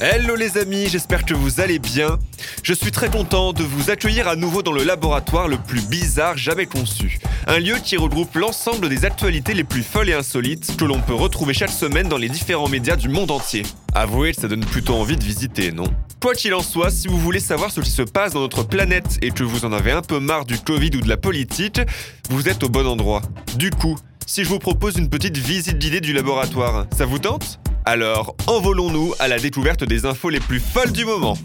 Hello les amis, j'espère que vous allez bien. Je suis très content de vous accueillir à nouveau dans le laboratoire le plus bizarre jamais conçu. Un lieu qui regroupe l'ensemble des actualités les plus folles et insolites que l'on peut retrouver chaque semaine dans les différents médias du monde entier. Avouez, ça donne plutôt envie de visiter, non? Quoi qu'il en soit, si vous voulez savoir ce qui se passe dans notre planète et que vous en avez un peu marre du Covid ou de la politique, vous êtes au bon endroit. Du coup, si je vous propose une petite visite guidée du laboratoire, ça vous tente? Alors, envolons-nous à la découverte des infos les plus folles du moment.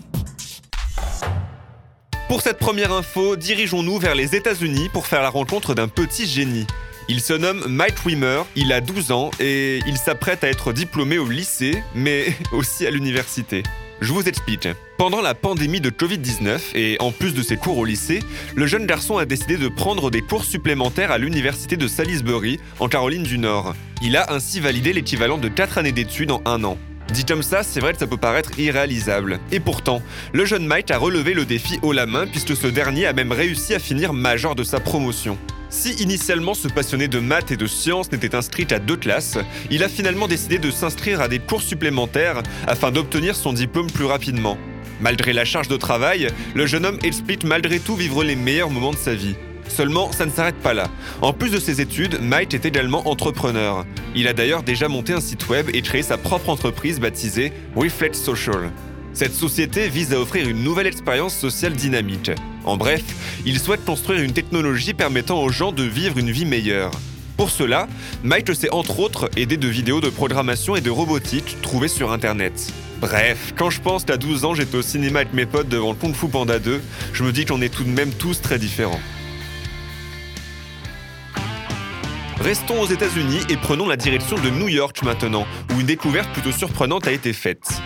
Pour cette première info, dirigeons-nous vers les États-Unis pour faire la rencontre d'un petit génie. Il se nomme Mike Wimmer, il a 12 ans et il s'apprête à être diplômé au lycée, mais aussi à l'université. Je vous explique. Pendant la pandémie de Covid-19, et en plus de ses cours au lycée, le jeune garçon a décidé de prendre des cours supplémentaires à l'université de Salisbury, en Caroline du Nord. Il a ainsi validé l'équivalent de 4 années d'études en un an. Dit comme ça, c'est vrai que ça peut paraître irréalisable. Et pourtant, le jeune Mike a relevé le défi haut la main puisque ce dernier a même réussi à finir major de sa promotion. Si initialement ce passionné de maths et de sciences n'était inscrit à deux classes, il a finalement décidé de s'inscrire à des cours supplémentaires afin d'obtenir son diplôme plus rapidement. Malgré la charge de travail, le jeune homme explique malgré tout vivre les meilleurs moments de sa vie. Seulement, ça ne s'arrête pas là. En plus de ses études, Mike est également entrepreneur. Il a d'ailleurs déjà monté un site web et créé sa propre entreprise baptisée Reflect Social. Cette société vise à offrir une nouvelle expérience sociale dynamique. En bref, il souhaite construire une technologie permettant aux gens de vivre une vie meilleure. Pour cela, Mike s'est entre autres aidé de vidéos de programmation et de robotique trouvées sur Internet. Bref, quand je pense qu'à 12 ans j'étais au cinéma avec mes potes devant Kung Fu Panda 2, je me dis qu'on est tout de même tous très différents. Restons aux États-Unis et prenons la direction de New York maintenant, où une découverte plutôt surprenante a été faite.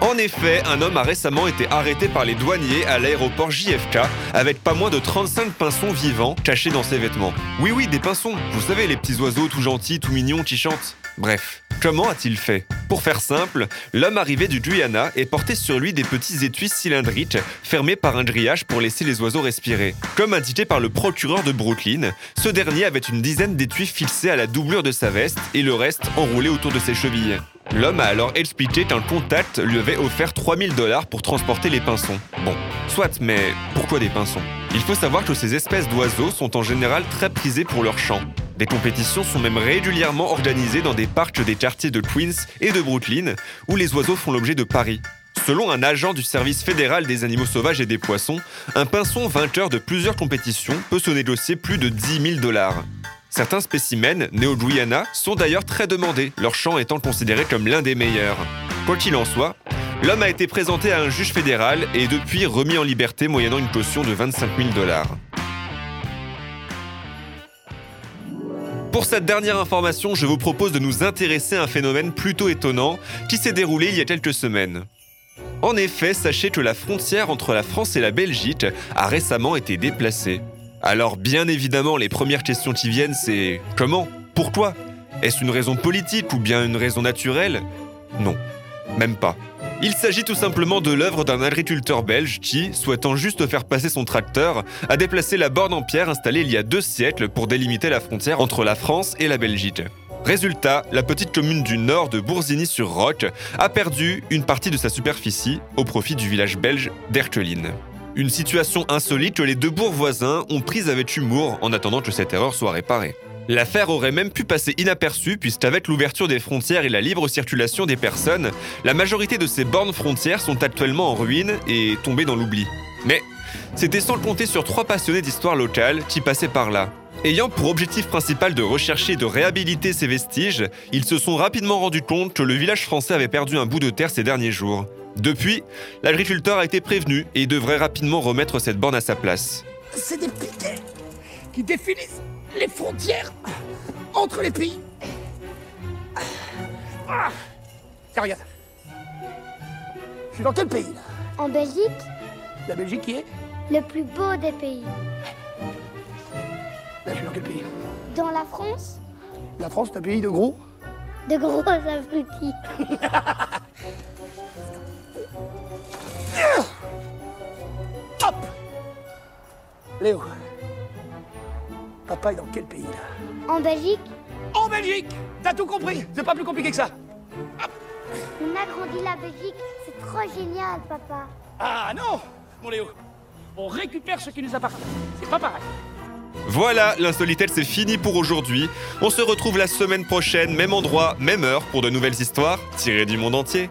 En effet, un homme a récemment été arrêté par les douaniers à l'aéroport JFK avec pas moins de 35 pinsons vivants cachés dans ses vêtements. Oui oui, des pinsons, vous savez les petits oiseaux tout gentils, tout mignons qui chantent. Bref, comment a-t-il fait? Pour faire simple, l'homme arrivé du Guyana et portait sur lui des petits étuis cylindriques fermés par un grillage pour laisser les oiseaux respirer. Comme indiqué par le procureur de Brooklyn, ce dernier avait une dizaine d'étuis fixés à la doublure de sa veste et le reste enroulé autour de ses chevilles. L'homme a alors expliqué qu'un contact lui avait offert 3000 dollars pour transporter les pinsons. Bon, soit, mais pourquoi des pinsons? Il faut savoir que ces espèces d'oiseaux sont en général très prisées pour leur chant. Des compétitions sont même régulièrement organisées dans des parcs des quartiers de Queens et de Brooklyn, où les oiseaux font l'objet de paris. Selon un agent du service fédéral des animaux sauvages et des poissons, un pinson vainqueur de plusieurs compétitions peut se négocier plus de 10 000 dollars. Certains spécimens nés au Guyana sont d'ailleurs très demandés, leur chant étant considéré comme l'un des meilleurs. Quoi qu'il en soit, l'homme a été présenté à un juge fédéral et depuis remis en liberté moyennant une caution de 25 000 dollars. Pour cette dernière information, je vous propose de nous intéresser à un phénomène plutôt étonnant qui s'est déroulé il y a quelques semaines. En effet, sachez que la frontière entre la France et la Belgique a récemment été déplacée. Alors bien évidemment, les premières questions qui viennent, c'est comment? Pourquoi? Est-ce une raison politique ou bien une raison naturelle? Non, même pas. Il s'agit tout simplement de l'œuvre d'un agriculteur belge qui, souhaitant juste faire passer son tracteur, a déplacé la borne en pierre installée il y a deux siècles pour délimiter la frontière entre la France et la Belgique. Résultat, la petite commune du nord de Bourzigny-sur-Roc a perdu une partie de sa superficie au profit du village belge d'Erkeline. Une situation insolite que les deux bourgs voisins ont prise avec humour en attendant que cette erreur soit réparée. L'affaire aurait même pu passer inaperçue puisqu'avec l'ouverture des frontières et la libre circulation des personnes, la majorité de ces bornes frontières sont actuellement en ruine et tombées dans l'oubli. Mais c'était sans compter sur trois passionnés d'histoire locale qui passaient par là. Ayant pour objectif principal de rechercher et de réhabiliter ces vestiges, ils se sont rapidement rendus compte que le village français avait perdu un bout de terre ces derniers jours. Depuis, l'agriculteur a été prévenu et devrait rapidement remettre cette borne à sa place. C'est des piquets qui définissent les frontières entre les pays. Ah Tiens, regarde. Je suis dans quel pays là? En Belgique, La Belgique qui est? Le plus beau des pays. Là, je suis dans quel pays? Dans la France, La France, c'est un pays de gros? De gros abrutis. Hop Léo. Papa est dans quel pays là? En Belgique, En Belgique T'as tout compris? C'est pas plus compliqué que ça on a grandi la Belgique, c'est trop génial, papa. Ah non, mon Léo. On récupère ce qui nous appartient. C'est pas pareil. Voilà, l'insolitel c'est fini pour aujourd'hui. On se retrouve la semaine prochaine, même endroit, même heure, pour de nouvelles histoires tirées du monde entier.